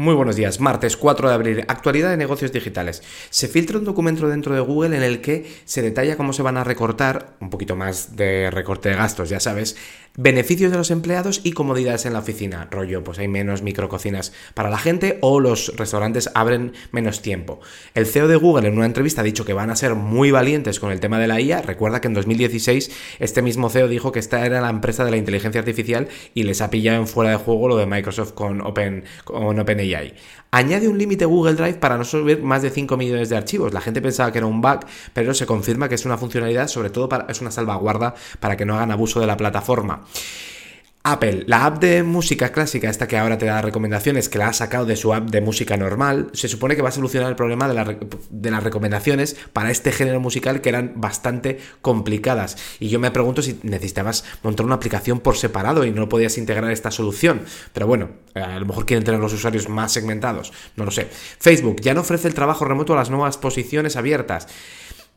Muy buenos días, martes 4 de abril, actualidad de negocios digitales. Se filtra un documento dentro de Google en el que se detalla cómo se van a recortar, un poquito más de recorte de gastos, ya sabes, beneficios de los empleados y comodidades en la oficina. Rollo, pues hay menos micrococinas para la gente o los restaurantes abren menos tiempo. El CEO de Google en una entrevista ha dicho que van a ser muy valientes con el tema de la IA. Recuerda que en 2016 este mismo CEO dijo que esta era la empresa de la inteligencia artificial y les ha pillado en fuera de juego lo de Microsoft con Open con OpenAI Añade un límite Google Drive para no subir más de 5 millones de archivos. La gente pensaba que era un bug, pero se confirma que es una funcionalidad, sobre todo para, es una salvaguarda para que no hagan abuso de la plataforma. Apple, la app de música clásica, esta que ahora te da recomendaciones, que la ha sacado de su app de música normal, se supone que va a solucionar el problema de, de, las recomendaciones para este género musical que eran bastante complicadas. Y yo me pregunto si necesitabas montar una aplicación por separado y no podías integrar esta solución. Pero bueno, a lo mejor quieren tener los usuarios más segmentados, no lo sé. Facebook ya no ofrece el trabajo remoto a las nuevas posiciones abiertas.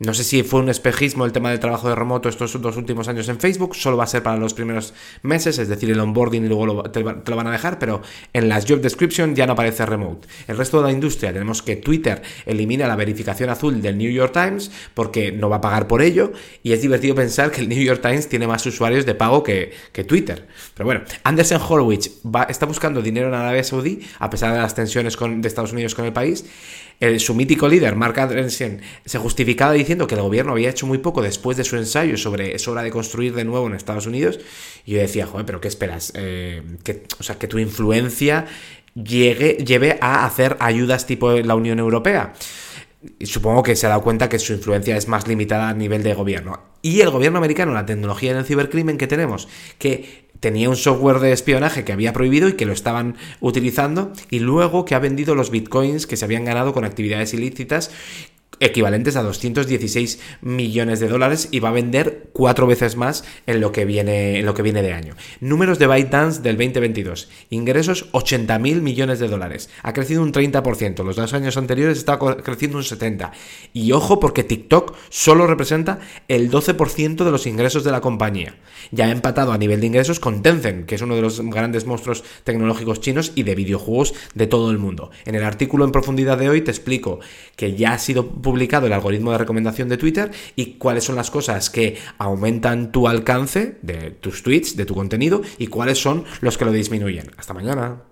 No sé si fue un espejismo el tema del trabajo de remoto estos dos últimos años en Facebook, solo va a ser para los primeros meses, es decir, el onboarding y luego te, lo van a dejar, pero en las job description ya no aparece remote. El resto de la industria tenemos que Twitter elimina la verificación azul del New York Times porque no va a pagar por ello y es divertido pensar que el New York Times tiene más usuarios de pago que, Twitter. Pero bueno, Anderson Horowitz está buscando dinero en Arabia Saudí a pesar de las tensiones de Estados Unidos con el país. Su mítico líder, Mark Andreessen, se justificaba diciendo que el gobierno había hecho muy poco después de su ensayo sobre es hora de construir de nuevo en Estados Unidos. Y yo decía, joder, pero ¿qué esperas? Eh, que, o sea, que tu influencia llegue, lleve a hacer ayudas tipo la Unión Europea. Y supongo que se ha dado cuenta que su influencia es más limitada a nivel de gobierno. Y el gobierno americano, la tecnología en el cibercrimen que tenemos, que tenía un software de espionaje que había prohibido y que lo estaban utilizando, y luego que ha vendido los bitcoins que se habían ganado con actividades ilícitas equivalentes a 216 millones de dólares y va a vender cuatro veces más en lo que viene, en lo que viene de año. Números de ByteDance del 2022. Ingresos 80 mil millones de dólares. Ha crecido un 30%. Los dos años anteriores estaba creciendo un 70%. Y ojo porque TikTok solo representa el 12% de los ingresos de la compañía. Ya ha empatado a nivel de ingresos con Tencent, que es uno de los grandes monstruos tecnológicos chinos y de videojuegos de todo el mundo. En el artículo en profundidad de hoy te explico que ya ha sido publicado el algoritmo de recomendación de Twitter y cuáles son las cosas que aumentan tu alcance de tus tweets, de tu contenido y cuáles son los que lo disminuyen. Hasta mañana.